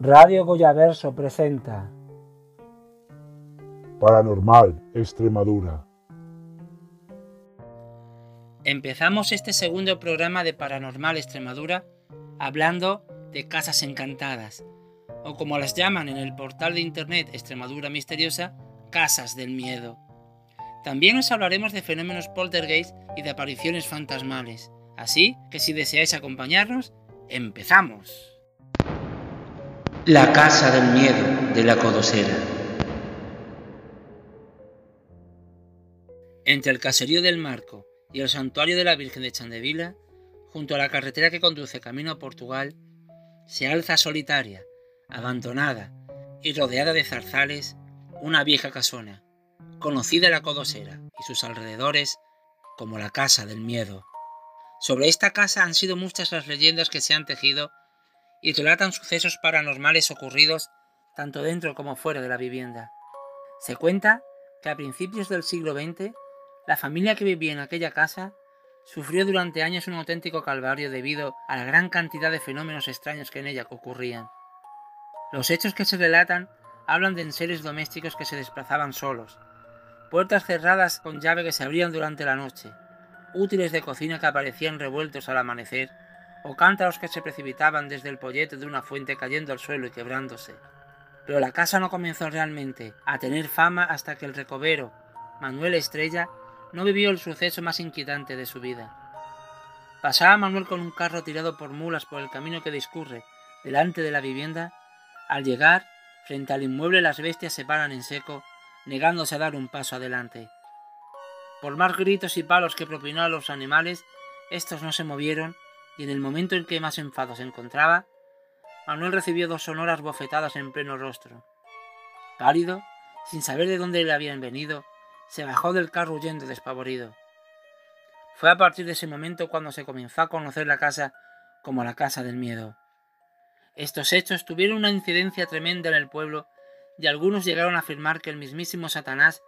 Radio Goyaverso presenta Paranormal Extremadura. Empezamos este segundo programa de Paranormal Extremadura hablando de casas encantadas, o como las llaman en el portal de internet Extremadura Misteriosa, casas del miedo. También os hablaremos de fenómenos poltergeist y de apariciones fantasmales. Así que si deseáis acompañarnos, empezamos. La casa del miedo de la Codosera. Entre el caserío del Marco y el santuario de la Virgen de Chandevila, junto a la carretera que conduce camino a Portugal, se alza solitaria, abandonada y rodeada de zarzales una vieja casona, conocida la Codosera y sus alrededores como la Casa del Miedo. Sobre esta casa han sido muchas las leyendas que se han tejido y relatan sucesos paranormales ocurridos tanto dentro como fuera de la vivienda. Se cuenta que a principios del siglo XX, la familia que vivía en aquella casa sufrió durante años un auténtico calvario debido a la gran cantidad de fenómenos extraños que en ella ocurrían. Los hechos que se relatan hablan de enseres domésticos que se desplazaban solos, puertas cerradas con llave que se abrían durante la noche, útiles de cocina que aparecían revueltos al amanecer, o cántaros que se precipitaban desde el pollete de una fuente cayendo al suelo y quebrándose. Pero la casa no comenzó realmente a tener fama hasta que el recobero, Manuel Estrella, no vivió el suceso más inquietante de su vida. Pasaba Manuel con un carro tirado por mulas por el camino que discurre delante de la vivienda. Al llegar, frente al inmueble las bestias se paran en seco, negándose a dar un paso adelante. Por más gritos y palos que propinó a los animales, estos no se movieron y en el momento en que más enfado se encontraba, Manuel recibió dos sonoras bofetadas en pleno rostro. Pálido, sin saber de dónde le habían venido, se bajó del carro huyendo despavorido. Fue a partir de ese momento cuando se comenzó a conocer la casa como la casa del miedo. Estos hechos tuvieron una incidencia tremenda en el pueblo y algunos llegaron a afirmar que el mismísimo Satanás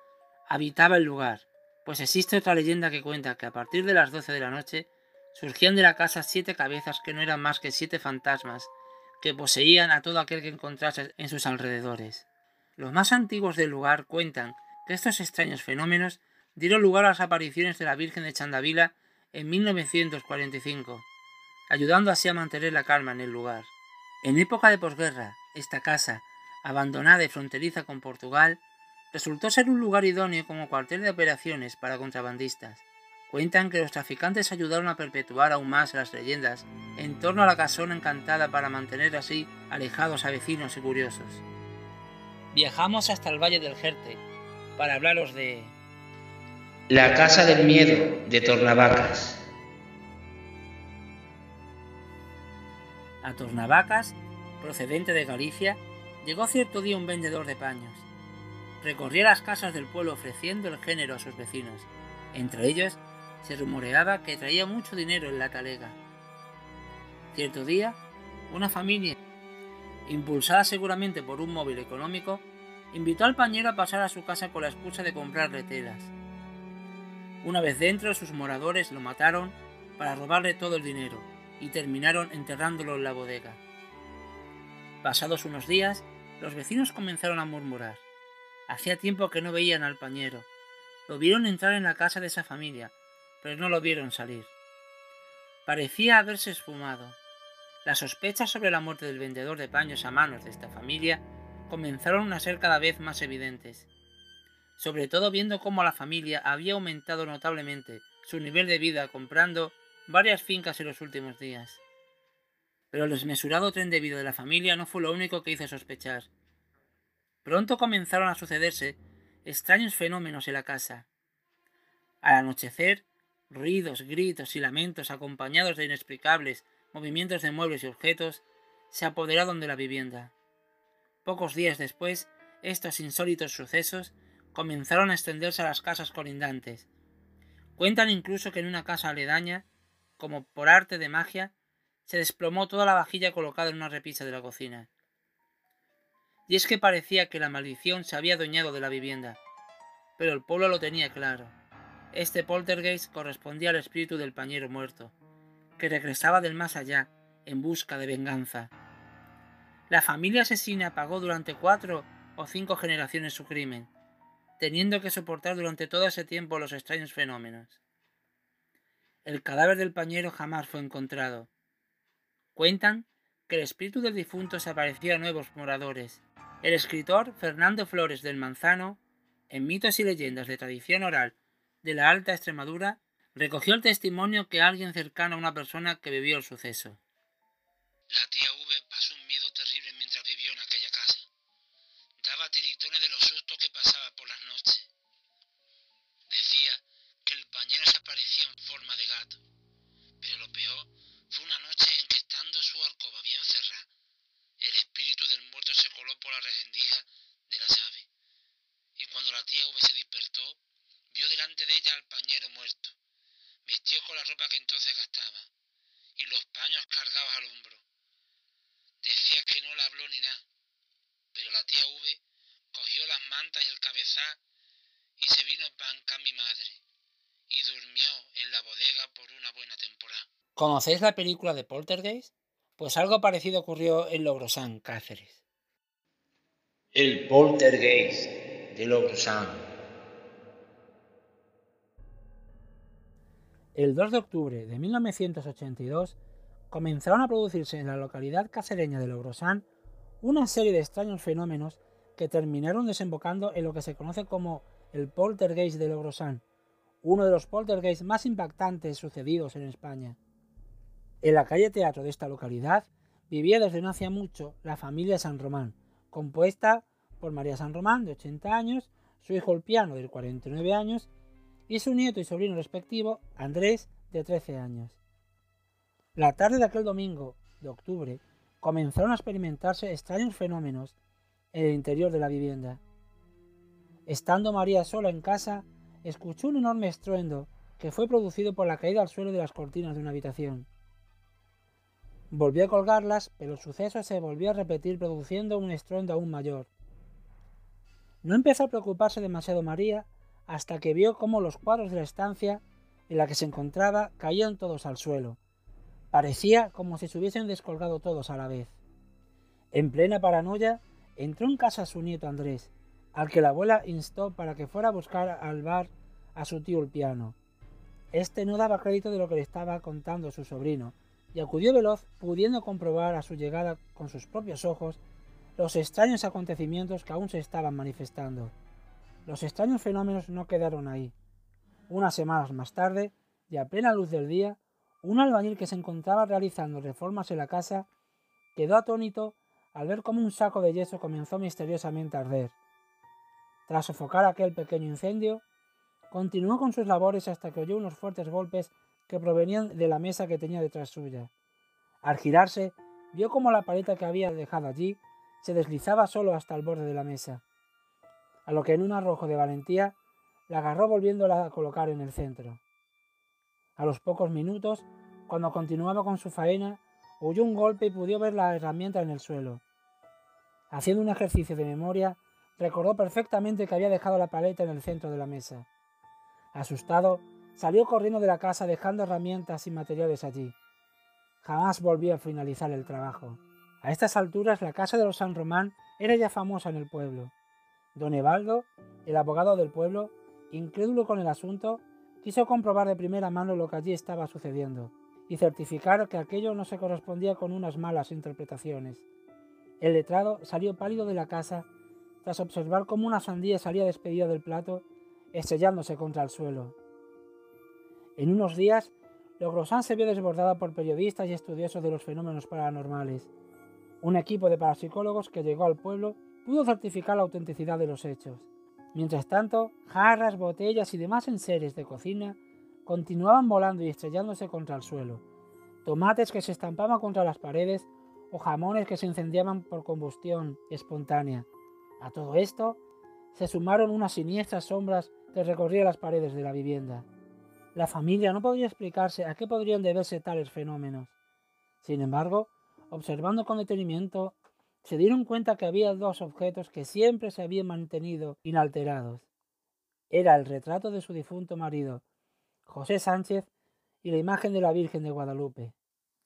habitaba el lugar, pues existe otra leyenda que cuenta que a partir de las doce de la noche surgían de la casa siete cabezas que no eran más que siete fantasmas que poseían a todo aquel que encontrase en sus alrededores. Los más antiguos del lugar cuentan que estos extraños fenómenos dieron lugar a las apariciones de la Virgen de Chandavila en 1945, ayudando así a mantener la calma en el lugar. En época de posguerra, esta casa, abandonada y fronteriza con Portugal, resultó ser un lugar idóneo como cuartel de operaciones para contrabandistas. Cuentan que los traficantes ayudaron a perpetuar aún más las leyendas en torno a la casona encantada para mantener así alejados a vecinos y curiosos. Viajamos hasta el Valle del Jerte para hablaros de... La Casa del Miedo de Tornavacas. A Tornavacas, procedente de Galicia, llegó cierto día un vendedor de paños. Recorría las casas del pueblo ofreciendo el género a sus vecinos. Entre ellos se rumoreaba que traía mucho dinero en la talega. Cierto día, una familia, impulsada seguramente por un móvil económico, invitó al pañero a pasar a su casa con la excusa de comprarle telas. Una vez dentro, sus moradores lo mataron para robarle todo el dinero y terminaron enterrándolo en la bodega. Pasados unos días, los vecinos comenzaron a murmurar. Hacía tiempo que no veían al pañero. Lo vieron entrar en la casa de esa familia, pero no lo vieron salir. Parecía haberse esfumado. Las sospechas sobre la muerte del vendedor de paños a manos de esta familia comenzaron a ser cada vez más evidentes, sobre todo viendo cómo la familia había aumentado notablemente su nivel de vida comprando varias fincas en los últimos días. Pero el desmesurado tren de vida de la familia no fue lo único que hizo sospechar. Pronto comenzaron a sucederse extraños fenómenos en la casa. Al anochecer, ruidos, gritos y lamentos acompañados de inexplicables movimientos de muebles y objetos se apoderaron de la vivienda. Pocos días después, estos insólitos sucesos comenzaron a extenderse a las casas colindantes. Cuentan incluso que en una casa aledaña, como por arte de magia, se desplomó toda la vajilla colocada en una repisa de la cocina. Y es que parecía que la maldición se había adueñado de la vivienda, pero el pueblo lo tenía claro. Este poltergeist correspondía al espíritu del pañero muerto, que regresaba del más allá en busca de venganza. La familia asesina pagó durante cuatro o cinco generaciones su crimen, teniendo que soportar durante todo ese tiempo los extraños fenómenos. El cadáver del pañero jamás fue encontrado. Cuentan que el espíritu del difunto se aparecía a nuevos moradores. El escritor Fernando Flores del Manzano, en mitos y leyendas de tradición oral de la Alta Extremadura, recogió el testimonio que alguien cercano a una persona que vivió el suceso. La tía V pasó un miedo terrible mientras vivió en aquella casa. Daba tiritones de los sustos que pasaba por las noches. Decía que el pañero se aparecía en forma de gato. Pero lo peor fue una noche en que estando su alcoba bien cerrada, el espíritu del muerto se coló por la rendija de la llave. Y cuando la tía V se despertó, delante de ella al pañero muerto, vestido con la ropa que entonces gastaba, y los paños cargados al hombro. Decía que no le habló ni nada, pero la tía V cogió las mantas y el cabezal y se vino para mi madre, y durmió en la bodega por una buena temporada. ¿Conocéis la película de Poltergeist? Pues algo parecido ocurrió en Logrosán, Cáceres. El Poltergeist de Logrosán. El 2 de octubre de 1982 comenzaron a producirse en la localidad cacereña de Logrosán una serie de extraños fenómenos que terminaron desembocando en lo que se conoce como el poltergeist de Logrosán, uno de los poltergeists más impactantes sucedidos en España. En la calle teatro de esta localidad vivía desde no hacía mucho la familia San Román, compuesta por María San Román, de 80 años, su hijo el piano, de 49 años, y su nieto y sobrino respectivo, Andrés, de 13 años. La tarde de aquel domingo de octubre comenzaron a experimentarse extraños fenómenos en el interior de la vivienda. Estando María sola en casa, escuchó un enorme estruendo que fue producido por la caída al suelo de las cortinas de una habitación. Volvió a colgarlas, pero el suceso se volvió a repetir produciendo un estruendo aún mayor. No empezó a preocuparse demasiado María hasta que vio cómo los cuadros de la estancia en la que se encontraba caían todos al suelo. Parecía como si se hubiesen descolgado todos a la vez. En plena paranoia, entró en casa su nieto Andrés, al que la abuela instó para que fuera a buscar al bar a su tío el piano. Este no daba crédito de lo que le estaba contando su sobrino, y acudió veloz, pudiendo comprobar a su llegada con sus propios ojos los extraños acontecimientos que aún se estaban manifestando. Los extraños fenómenos no quedaron ahí. Unas semanas más tarde, y a plena luz del día, un albañil que se encontraba realizando reformas en la casa quedó atónito al ver cómo un saco de yeso comenzó misteriosamente a arder. Tras sofocar aquel pequeño incendio, continuó con sus labores hasta que oyó unos fuertes golpes que provenían de la mesa que tenía detrás suya. Al girarse, vio cómo la paleta que había dejado allí se deslizaba solo hasta el borde de la mesa a lo que en un arrojo de valentía la agarró volviéndola a colocar en el centro. A los pocos minutos, cuando continuaba con su faena, oyó un golpe y pudo ver la herramienta en el suelo. Haciendo un ejercicio de memoria, recordó perfectamente que había dejado la paleta en el centro de la mesa. Asustado, salió corriendo de la casa dejando herramientas y materiales allí. Jamás volvió a finalizar el trabajo. A estas alturas la casa de los San Román era ya famosa en el pueblo. Don Evaldo, el abogado del pueblo, incrédulo con el asunto, quiso comprobar de primera mano lo que allí estaba sucediendo y certificar que aquello no se correspondía con unas malas interpretaciones. El letrado salió pálido de la casa tras observar cómo una sandía salía despedida del plato, estrellándose contra el suelo. En unos días, Logrosán se vio desbordada por periodistas y estudiosos de los fenómenos paranormales. Un equipo de parapsicólogos que llegó al pueblo pudo certificar la autenticidad de los hechos. Mientras tanto, jarras, botellas y demás enseres de cocina continuaban volando y estrellándose contra el suelo, tomates que se estampaban contra las paredes o jamones que se incendiaban por combustión espontánea. A todo esto se sumaron unas siniestras sombras que recorrían las paredes de la vivienda. La familia no podía explicarse a qué podrían deberse tales fenómenos. Sin embargo, observando con detenimiento se dieron cuenta que había dos objetos que siempre se habían mantenido inalterados. Era el retrato de su difunto marido, José Sánchez, y la imagen de la Virgen de Guadalupe.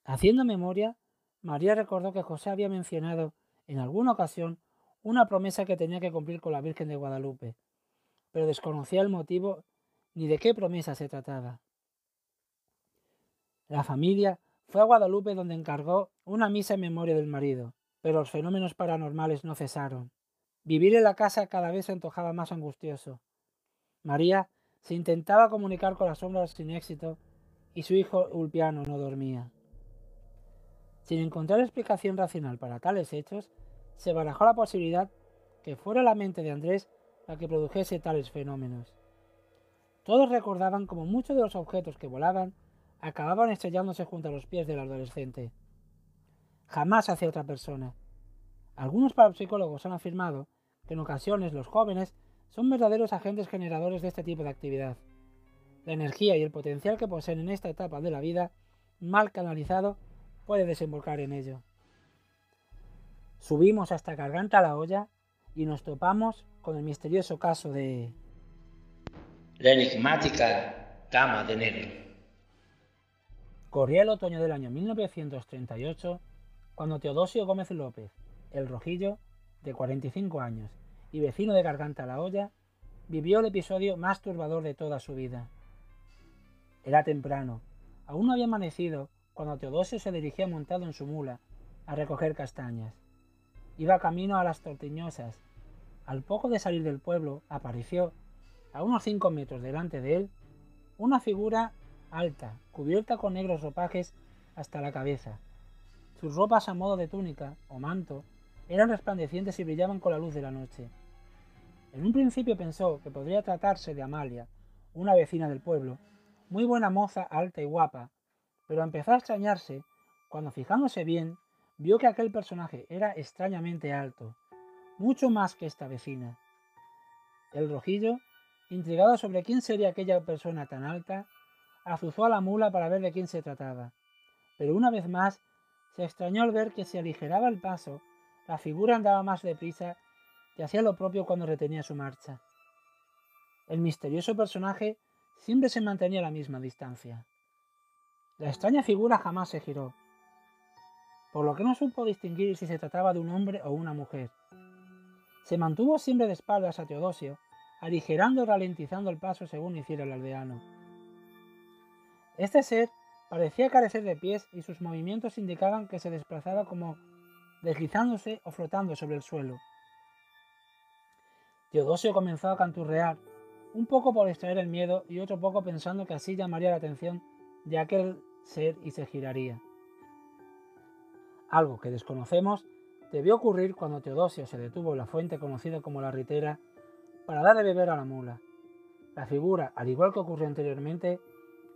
Haciendo memoria, María recordó que José había mencionado en alguna ocasión, una promesa que tenía que cumplir con la Virgen de Guadalupe, pero desconocía el motivo ni de qué promesa se trataba. La familia fue a Guadalupe donde encargó una misa en memoria del marido, pero los fenómenos paranormales no cesaron. Vivir en la casa cada vez se antojaba más angustioso. María se intentaba comunicar con las sombras sin éxito y su hijo Ulpiano no dormía. Sin encontrar explicación racional para tales hechos, se barajó la posibilidad que fuera la mente de Andrés la que produjese tales fenómenos. Todos recordaban como muchos de los objetos que volaban acababan estrellándose junto a los pies del adolescente. Jamás hacia otra persona. Algunos parapsicólogos han afirmado que en ocasiones los jóvenes son verdaderos agentes generadores de este tipo de actividad. La energía y el potencial que poseen en esta etapa de la vida, mal canalizado, puede desembocar en ello. Subimos hasta Garganta la olla y nos topamos con el misterioso caso de... La enigmática Dama de Negro. Corría el otoño del año 1938 cuando Teodosio Gómez López, el rojillo, de 45 años y vecino de Garganta la Olla, vivió el episodio más turbador de toda su vida. Era temprano, aún no había amanecido cuando Teodosio se dirigía montado en su mula a recoger castañas. Iba camino a las tortiñosas. Al poco de salir del pueblo apareció, a unos cinco metros delante de él, una figura alta, cubierta con negros ropajes hasta la cabeza. Sus ropas a modo de túnica o manto eran resplandecientes y brillaban con la luz de la noche. En un principio pensó que podría tratarse de Amalia, una vecina del pueblo, muy buena moza, alta y guapa, pero empezó a extrañarse cuando fijándose bien vio que aquel personaje era extrañamente alto, mucho más que esta vecina. El rojillo, intrigado sobre quién sería aquella persona tan alta, azuzó a la mula para ver de quién se trataba, pero una vez más se extrañó al ver que si aligeraba el paso, la figura andaba más deprisa y hacía lo propio cuando retenía su marcha. El misterioso personaje siempre se mantenía a la misma distancia. La extraña figura jamás se giró, por lo que no supo distinguir si se trataba de un hombre o una mujer. Se mantuvo siempre de espaldas a Teodosio, aligerando y ralentizando el paso según hiciera el aldeano. Este ser parecía carecer de pies y sus movimientos indicaban que se desplazaba como deslizándose o flotando sobre el suelo. Teodosio comenzó a canturrear, un poco por extraer el miedo y otro poco pensando que así llamaría la atención de aquel ser y se giraría. Algo que desconocemos debió ocurrir cuando Teodosio se detuvo en la fuente conocida como la Ritera para dar de beber a la mula. La figura, al igual que ocurrió anteriormente,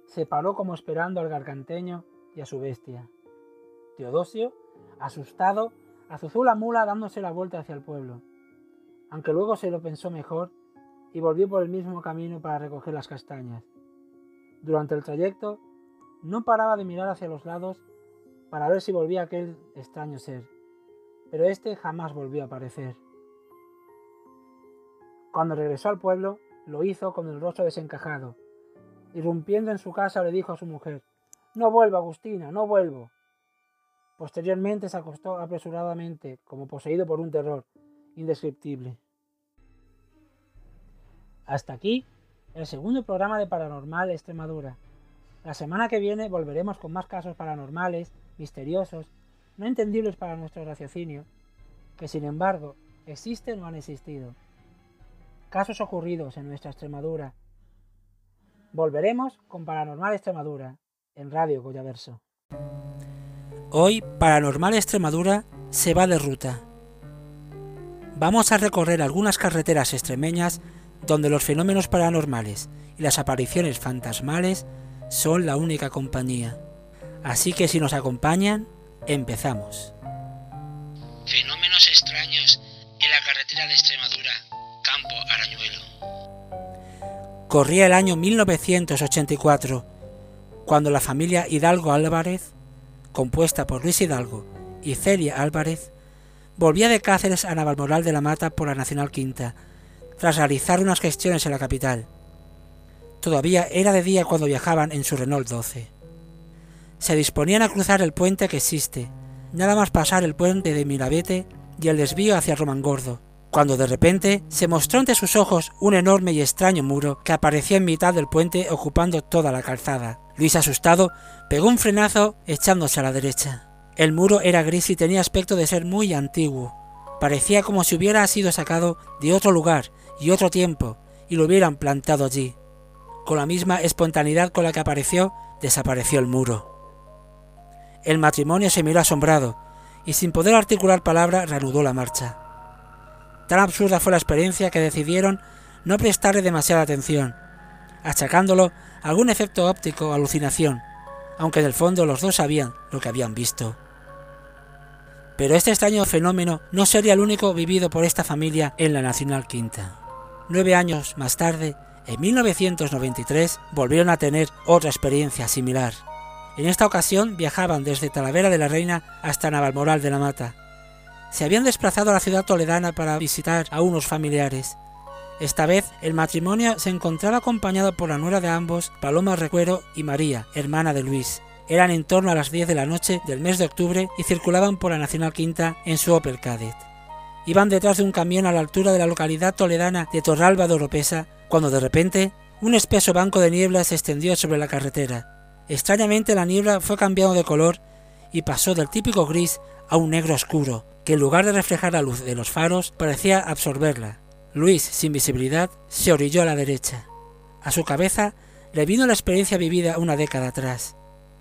se paró como esperando al garganteño y a su bestia. Teodosio, asustado, azuzó la mula dándose la vuelta hacia el pueblo aunque luego se lo pensó mejor y volvió por el mismo camino para recoger las castañas. Durante el trayecto no paraba de mirar hacia los lados para ver si volvía aquel extraño ser, pero este jamás volvió a aparecer. Cuando regresó al pueblo, lo hizo con el rostro desencajado. Irrumpiendo en su casa le dijo a su mujer, No vuelvo, Agustina, no vuelvo. Posteriormente se acostó apresuradamente, como poseído por un terror indescriptible. Hasta aquí el segundo programa de Paranormal Extremadura. La semana que viene volveremos con más casos paranormales, misteriosos, no entendibles para nuestro raciocinio, que sin embargo existen o han existido. Casos ocurridos en nuestra Extremadura. Volveremos con Paranormal Extremadura en Radio Goyaverso. Hoy Paranormal Extremadura se va de ruta. Vamos a recorrer algunas carreteras extremeñas donde los fenómenos paranormales y las apariciones fantasmales son la única compañía. Así que si nos acompañan, empezamos. Fenómenos extraños en la carretera de Extremadura, Campo Arañuelo. Corría el año 1984, cuando la familia Hidalgo Álvarez, compuesta por Luis Hidalgo y Celia Álvarez, volvía de Cáceres a Navalmoral de la Mata por la Nacional Quinta, tras realizar unas gestiones en la capital. Todavía era de día cuando viajaban en su Renault 12. Se disponían a cruzar el puente que existe, nada más pasar el puente de Mirabete y el desvío hacia Romangordo, cuando de repente se mostró ante sus ojos un enorme y extraño muro que aparecía en mitad del puente ocupando toda la calzada. Luis, asustado, pegó un frenazo echándose a la derecha. El muro era gris y tenía aspecto de ser muy antiguo. Parecía como si hubiera sido sacado de otro lugar y otro tiempo y lo hubieran plantado allí. Con la misma espontaneidad con la que apareció, desapareció el muro. El matrimonio se miró asombrado y sin poder articular palabra reanudó la marcha. Tan absurda fue la experiencia que decidieron no prestarle demasiada atención, achacándolo a algún efecto óptico o alucinación, aunque en el fondo los dos sabían lo que habían visto. Pero este extraño fenómeno no sería el único vivido por esta familia en la Nacional Quinta. Nueve años más tarde, en 1993, volvieron a tener otra experiencia similar. En esta ocasión viajaban desde Talavera de la Reina hasta Navalmoral de la Mata, se habían desplazado a la ciudad toledana para visitar a unos familiares. Esta vez el matrimonio se encontraba acompañado por la nuera de ambos, Paloma Recuero y María, hermana de Luis. Eran en torno a las 10 de la noche del mes de octubre y circulaban por la Nacional Quinta en su Opel Cadet. Iban detrás de un camión a la altura de la localidad toledana de Torralba de Oropesa, cuando de repente un espeso banco de niebla se extendió sobre la carretera. Extrañamente la niebla fue cambiando de color y pasó del típico gris a un negro oscuro, que en lugar de reflejar la luz de los faros parecía absorberla. Luis, sin visibilidad, se orilló a la derecha. A su cabeza le vino la experiencia vivida una década atrás.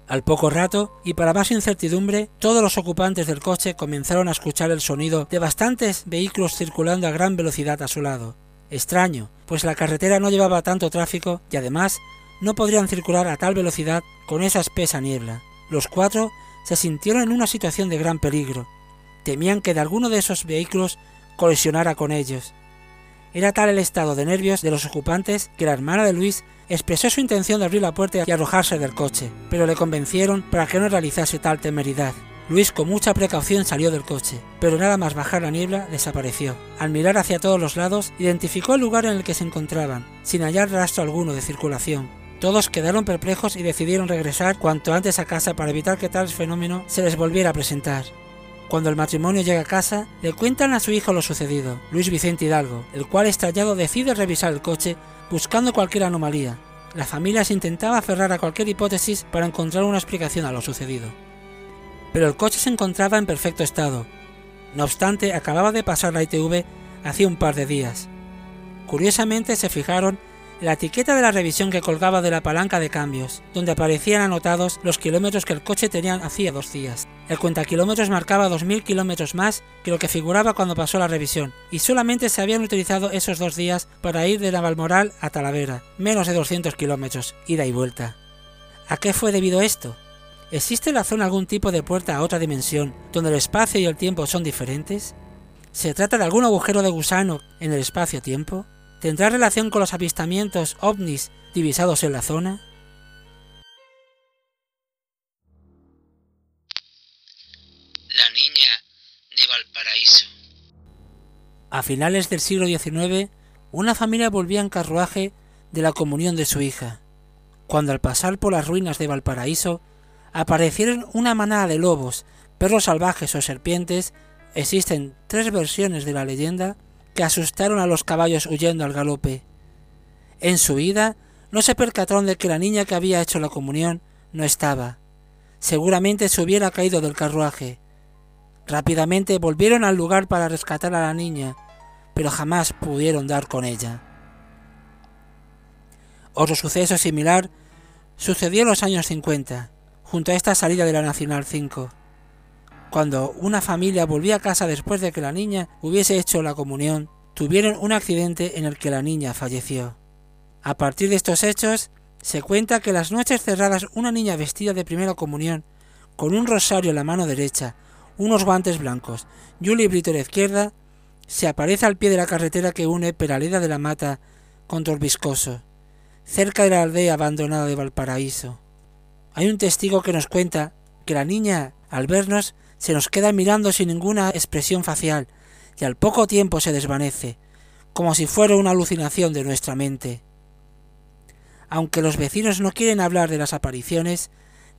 Al poco rato, y para más incertidumbre, todos los ocupantes del coche comenzaron a escuchar el sonido de bastantes vehículos circulando a gran velocidad a su lado. Extraño, pues la carretera no llevaba tanto tráfico y además no podrían circular a tal velocidad con esa espesa niebla. Los cuatro se sintieron en una situación de gran peligro, temían que de alguno de esos vehículos colisionara con ellos. Era tal el estado de nervios de los ocupantes que la hermana de Luis expresó su intención de abrir la puerta y arrojarse del coche, pero le convencieron para que no realizase tal temeridad. Luis con mucha precaución salió del coche, pero nada más bajar la niebla desapareció. Al mirar hacia todos los lados, identificó el lugar en el que se encontraban, sin hallar rastro alguno de circulación. Todos quedaron perplejos y decidieron regresar cuanto antes a casa para evitar que tal fenómeno se les volviera a presentar. Cuando el matrimonio llega a casa, le cuentan a su hijo lo sucedido, Luis Vicente Hidalgo, el cual estallado decide revisar el coche buscando cualquier anomalía. La familia se intentaba aferrar a cualquier hipótesis para encontrar una explicación a lo sucedido. Pero el coche se encontraba en perfecto estado. No obstante, acababa de pasar la ITV hacía un par de días. Curiosamente se fijaron la etiqueta de la revisión que colgaba de la palanca de cambios, donde aparecían anotados los kilómetros que el coche tenía hacía dos días. El cuentakilómetros marcaba 2.000 kilómetros más que lo que figuraba cuando pasó la revisión, y solamente se habían utilizado esos dos días para ir de Navalmoral a Talavera, menos de 200 kilómetros, ida y vuelta. ¿A qué fue debido esto? ¿Existe en la zona algún tipo de puerta a otra dimensión donde el espacio y el tiempo son diferentes? ¿Se trata de algún agujero de gusano en el espacio-tiempo? ¿Tendrá relación con los avistamientos ovnis divisados en la zona? La niña de Valparaíso. A finales del siglo XIX, una familia volvía en carruaje de la comunión de su hija, cuando al pasar por las ruinas de Valparaíso aparecieron una manada de lobos, perros salvajes o serpientes, existen tres versiones de la leyenda que asustaron a los caballos huyendo al galope. En su ida no se percataron de que la niña que había hecho la comunión no estaba. Seguramente se hubiera caído del carruaje. Rápidamente volvieron al lugar para rescatar a la niña, pero jamás pudieron dar con ella. Otro suceso similar sucedió en los años 50, junto a esta salida de la Nacional 5 cuando una familia volvía a casa después de que la niña hubiese hecho la comunión, tuvieron un accidente en el que la niña falleció. A partir de estos hechos, se cuenta que las noches cerradas una niña vestida de primera comunión, con un rosario en la mano derecha, unos guantes blancos y un librito a la izquierda, se aparece al pie de la carretera que une Peraleda de la Mata con Torbiscoso, cerca de la aldea abandonada de Valparaíso. Hay un testigo que nos cuenta que la niña, al vernos, se nos queda mirando sin ninguna expresión facial y al poco tiempo se desvanece, como si fuera una alucinación de nuestra mente. Aunque los vecinos no quieren hablar de las apariciones,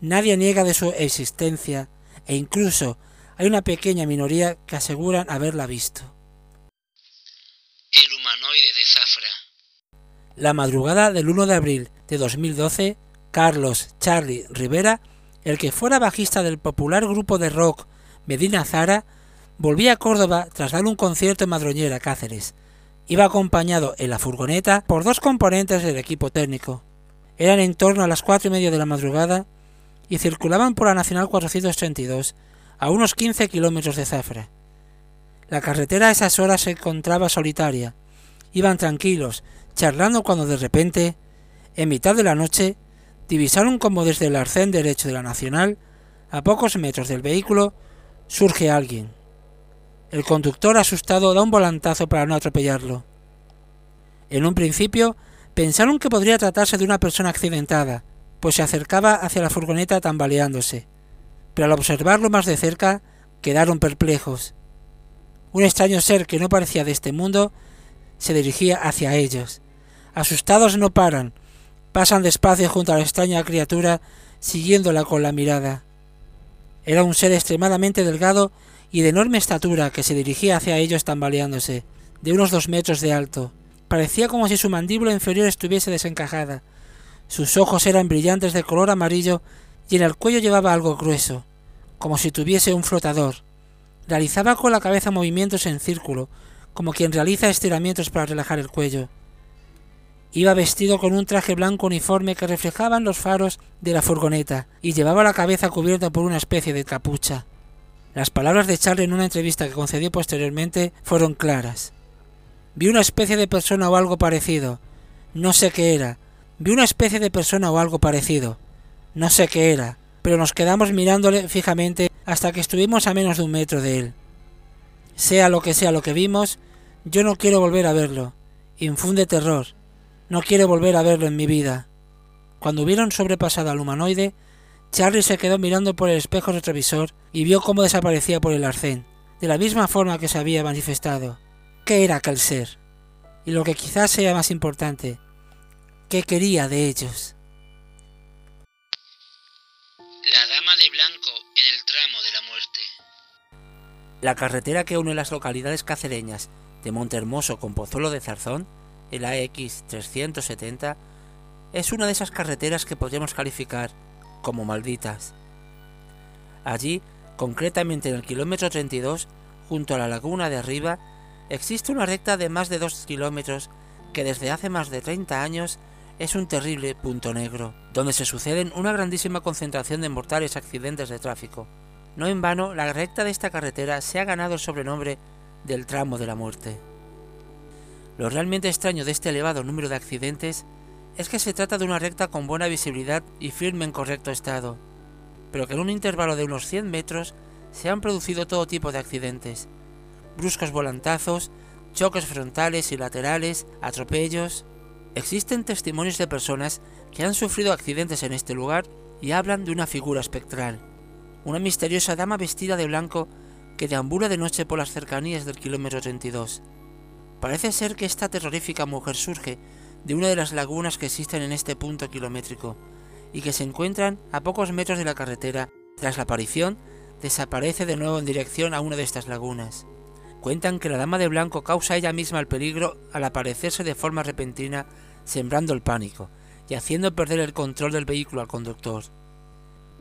nadie niega de su existencia e incluso hay una pequeña minoría que aseguran haberla visto. El humanoide de Zafra. La madrugada del 1 de abril de 2012, Carlos Charlie Rivera, el que fuera bajista del popular grupo de rock Medina Zara, volvía a Córdoba tras dar un concierto en Madroñera, Cáceres. Iba acompañado en la furgoneta por dos componentes del equipo técnico. Eran en torno a las cuatro y media de la madrugada y circulaban por la Nacional 432 a unos 15 kilómetros de Zafra. La carretera a esas horas se encontraba solitaria. Iban tranquilos, charlando cuando de repente, en mitad de la noche, divisaron como desde el arcén derecho de la Nacional, a pocos metros del vehículo, surge alguien. El conductor asustado da un volantazo para no atropellarlo. En un principio pensaron que podría tratarse de una persona accidentada, pues se acercaba hacia la furgoneta tambaleándose. Pero al observarlo más de cerca, quedaron perplejos. Un extraño ser que no parecía de este mundo se dirigía hacia ellos. Asustados no paran, pasan despacio junto a la extraña criatura, siguiéndola con la mirada. Era un ser extremadamente delgado y de enorme estatura que se dirigía hacia ellos tambaleándose, de unos dos metros de alto. Parecía como si su mandíbula inferior estuviese desencajada. Sus ojos eran brillantes de color amarillo y en el cuello llevaba algo grueso, como si tuviese un flotador. Realizaba con la cabeza movimientos en círculo, como quien realiza estiramientos para relajar el cuello. Iba vestido con un traje blanco uniforme que reflejaban los faros de la furgoneta y llevaba la cabeza cubierta por una especie de capucha. Las palabras de Charlie en una entrevista que concedió posteriormente fueron claras. Vi una especie de persona o algo parecido. No sé qué era. Vi una especie de persona o algo parecido. No sé qué era, pero nos quedamos mirándole fijamente hasta que estuvimos a menos de un metro de él. Sea lo que sea lo que vimos, yo no quiero volver a verlo. Infunde terror. No quiero volver a verlo en mi vida. Cuando hubieron sobrepasado al humanoide, Charlie se quedó mirando por el espejo retrovisor y vio cómo desaparecía por el arcén, de la misma forma que se había manifestado. ¿Qué era aquel ser? Y lo que quizás sea más importante, ¿qué quería de ellos? La dama de blanco en el tramo de la muerte. La carretera que une las localidades cacereñas de Montehermoso con Pozuelo de Zarzón el AX 370, es una de esas carreteras que podríamos calificar como malditas. Allí, concretamente en el kilómetro 32, junto a la laguna de arriba, existe una recta de más de 2 kilómetros que desde hace más de 30 años es un terrible punto negro, donde se suceden una grandísima concentración de mortales accidentes de tráfico. No en vano, la recta de esta carretera se ha ganado el sobrenombre del tramo de la muerte. Lo realmente extraño de este elevado número de accidentes es que se trata de una recta con buena visibilidad y firme en correcto estado, pero que en un intervalo de unos 100 metros se han producido todo tipo de accidentes, bruscos volantazos, choques frontales y laterales, atropellos. Existen testimonios de personas que han sufrido accidentes en este lugar y hablan de una figura espectral, una misteriosa dama vestida de blanco que deambula de noche por las cercanías del kilómetro 32. Parece ser que esta terrorífica mujer surge de una de las lagunas que existen en este punto kilométrico y que se encuentran a pocos metros de la carretera. Tras la aparición, desaparece de nuevo en dirección a una de estas lagunas. Cuentan que la dama de blanco causa ella misma el peligro al aparecerse de forma repentina, sembrando el pánico y haciendo perder el control del vehículo al conductor.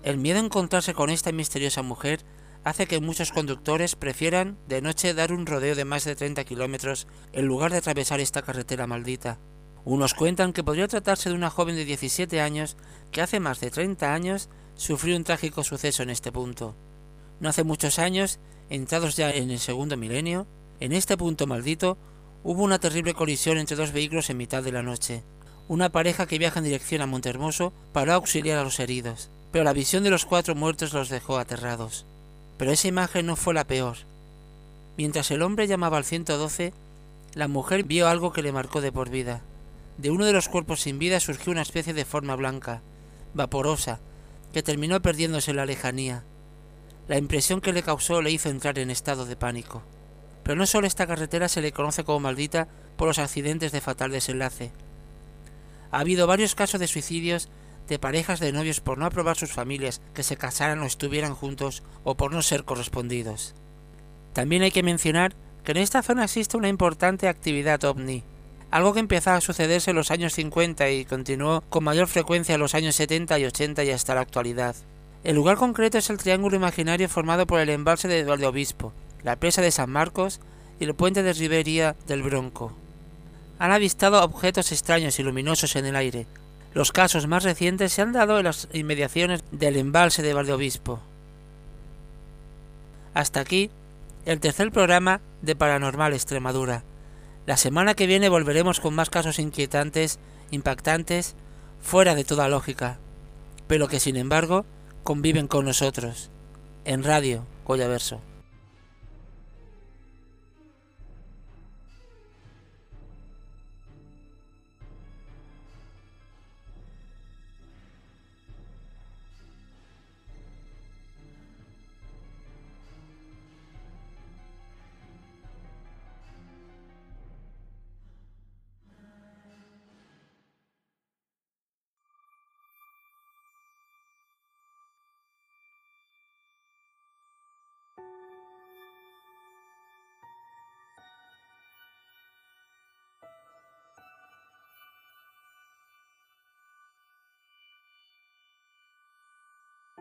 El miedo a encontrarse con esta misteriosa mujer hace que muchos conductores prefieran de noche dar un rodeo de más de 30 kilómetros en lugar de atravesar esta carretera maldita. Unos cuentan que podría tratarse de una joven de 17 años que hace más de 30 años sufrió un trágico suceso en este punto. No hace muchos años, entrados ya en el segundo milenio, en este punto maldito hubo una terrible colisión entre dos vehículos en mitad de la noche. Una pareja que viaja en dirección a Montermoso paró a auxiliar a los heridos, pero la visión de los cuatro muertos los dejó aterrados. Pero esa imagen no fue la peor. Mientras el hombre llamaba al 112, la mujer vio algo que le marcó de por vida. De uno de los cuerpos sin vida surgió una especie de forma blanca, vaporosa, que terminó perdiéndose en la lejanía. La impresión que le causó le hizo entrar en estado de pánico. Pero no solo esta carretera se le conoce como maldita por los accidentes de fatal desenlace. Ha habido varios casos de suicidios de parejas de novios por no aprobar sus familias que se casaran o estuvieran juntos o por no ser correspondidos. También hay que mencionar que en esta zona existe una importante actividad ovni, algo que empezó a sucederse en los años 50 y continuó con mayor frecuencia en los años 70 y 80 y hasta la actualidad. El lugar concreto es el triángulo imaginario formado por el embalse de Eduardo Obispo, la presa de San Marcos y el puente de Ribería del Bronco. Han avistado objetos extraños y luminosos en el aire. Los casos más recientes se han dado en las inmediaciones del embalse de Valdeobispo. Hasta aquí el tercer programa de Paranormal Extremadura. La semana que viene volveremos con más casos inquietantes, impactantes, fuera de toda lógica, pero que sin embargo conviven con nosotros. En Radio Collaverso.